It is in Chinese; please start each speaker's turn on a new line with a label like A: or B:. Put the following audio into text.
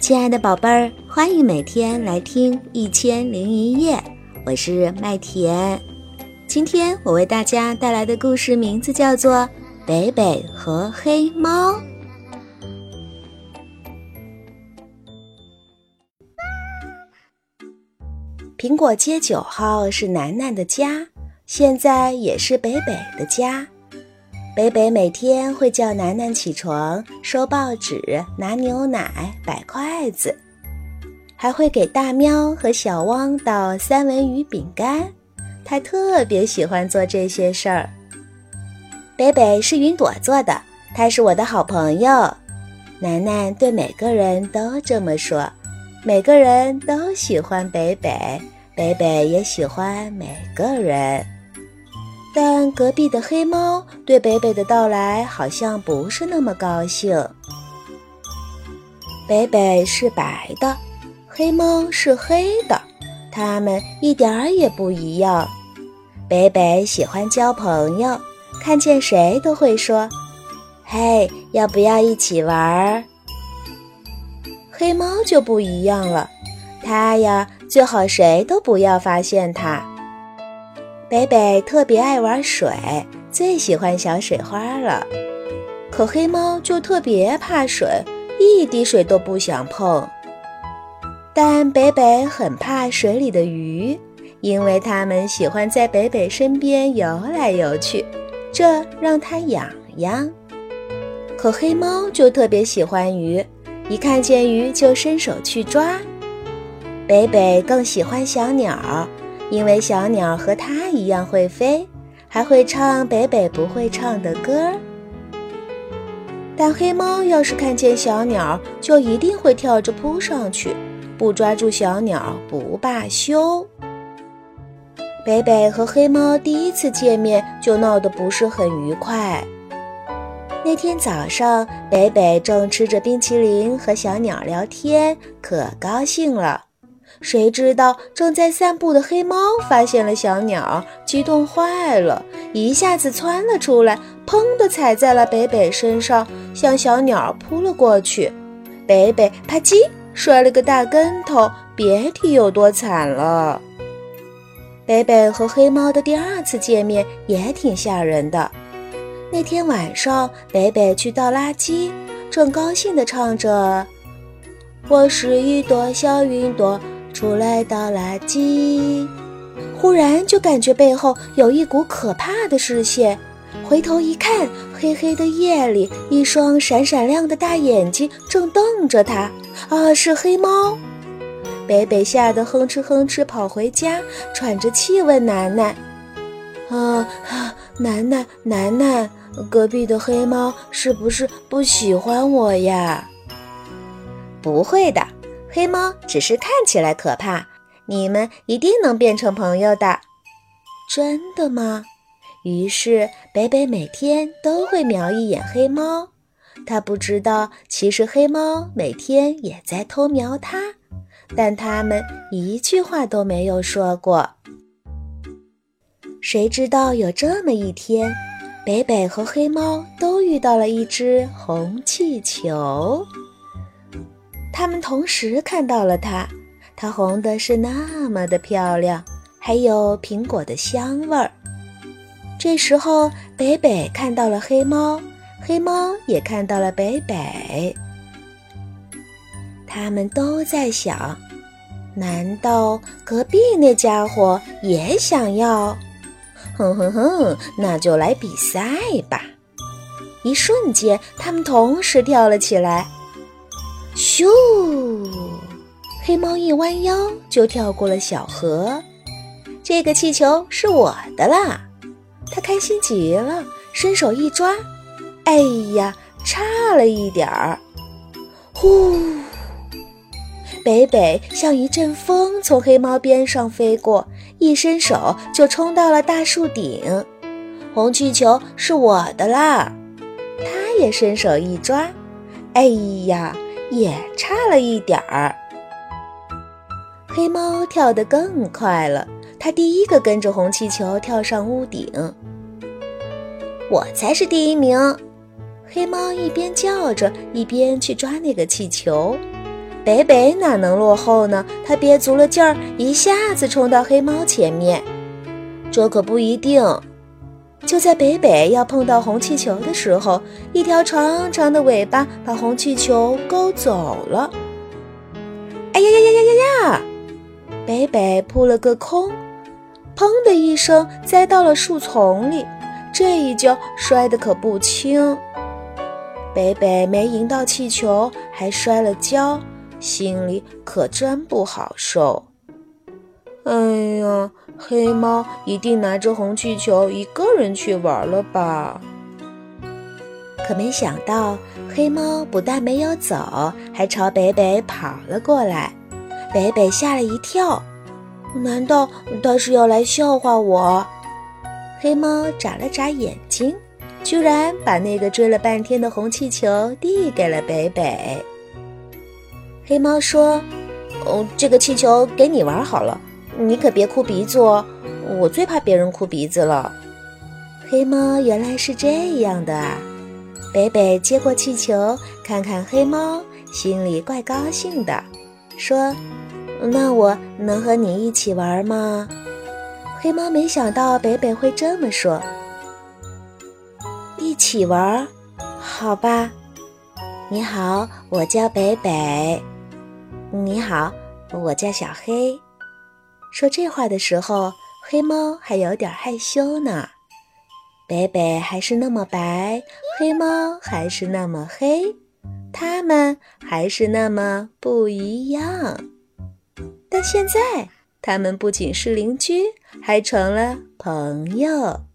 A: 亲爱的宝贝儿，欢迎每天来听《一千零一夜》，我是麦田。今天我为大家带来的故事名字叫做《北北和黑猫》。苹果街九号是楠楠的家，现在也是北北的家。北北每天会叫楠楠起床，收报纸、拿牛奶、摆筷子，还会给大喵和小汪倒三文鱼饼干。他特别喜欢做这些事儿。北北是云朵做的，他是我的好朋友。楠楠对每个人都这么说，每个人都喜欢北北，北北也喜欢每个人。但隔壁的黑猫对北北的到来好像不是那么高兴。北北是白的，黑猫是黑的，它们一点儿也不一样。北北喜欢交朋友，看见谁都会说：“嘿，要不要一起玩？”黑猫就不一样了，它呀最好谁都不要发现它。北北特别爱玩水，最喜欢小水花了。可黑猫就特别怕水，一滴水都不想碰。但北北很怕水里的鱼，因为它们喜欢在北北身边游来游去，这让它痒痒。可黑猫就特别喜欢鱼，一看见鱼就伸手去抓。北北更喜欢小鸟。因为小鸟和它一样会飞，还会唱北北不会唱的歌。但黑猫要是看见小鸟，就一定会跳着扑上去，不抓住小鸟不罢休。北北和黑猫第一次见面就闹得不是很愉快。那天早上，北北正吃着冰淇淋和小鸟聊天，可高兴了。谁知道正在散步的黑猫发现了小鸟，激动坏了，一下子窜了出来，砰的踩在了北北身上，向小鸟扑了过去。北北啪叽摔了个大跟头，别提有多惨了。北北和黑猫的第二次见面也挺吓人的。那天晚上，北北去倒垃圾，正高兴地唱着：“我是一朵小云朵。”出来倒垃圾，忽然就感觉背后有一股可怕的视线，回头一看，黑黑的夜里，一双闪闪亮的大眼睛正瞪着他。啊，是黑猫！北北吓得哼哧哼哧跑回家，喘着气问楠楠：“啊，楠楠，楠楠，隔壁的黑猫是不是不喜欢我呀？”“不会的。”黑猫只是看起来可怕，你们一定能变成朋友的。真的吗？于是北北每天都会瞄一眼黑猫，他不知道其实黑猫每天也在偷瞄他，但他们一句话都没有说过。谁知道有这么一天，北北和黑猫都遇到了一只红气球。他们同时看到了它，它红的是那么的漂亮，还有苹果的香味儿。这时候，北北看到了黑猫，黑猫也看到了北北。他们都在想：难道隔壁那家伙也想要？哼哼哼，那就来比赛吧！一瞬间，他们同时跳了起来。咻！黑猫一弯腰就跳过了小河，这个气球是我的啦！它开心极了，伸手一抓，哎呀，差了一点儿！呼！北北像一阵风从黑猫边上飞过，一伸手就冲到了大树顶。红气球是我的啦！它也伸手一抓，哎呀！也差了一点儿，黑猫跳得更快了。它第一个跟着红气球跳上屋顶，我才是第一名。黑猫一边叫着，一边去抓那个气球。北北哪能落后呢？他憋足了劲儿，一下子冲到黑猫前面。这可不一定。就在北北要碰到红气球的时候，一条长长的尾巴把红气球勾走了。哎呀呀呀呀呀呀！北北扑了个空，砰的一声栽到了树丛里。这一跤摔得可不轻。北北没赢到气球，还摔了跤，心里可真不好受。哎呀！黑猫一定拿着红气球一个人去玩了吧？可没想到，黑猫不但没有走，还朝北北跑了过来。北北吓了一跳，难道他是要来笑话我？黑猫眨了眨眼睛，居然把那个追了半天的红气球递给了北北。黑猫说：“哦，这个气球给你玩好了。”你可别哭鼻子哦，我最怕别人哭鼻子了。黑猫原来是这样的啊！北北接过气球，看看黑猫，心里怪高兴的，说：“那我能和你一起玩吗？”黑猫没想到北北会这么说：“一起玩，好吧。”你好，我叫北北。你好，我叫小黑。说这话的时候，黑猫还有点害羞呢。北北还是那么白，黑猫还是那么黑，它们还是那么不一样。但现在，它们不仅是邻居，还成了朋友。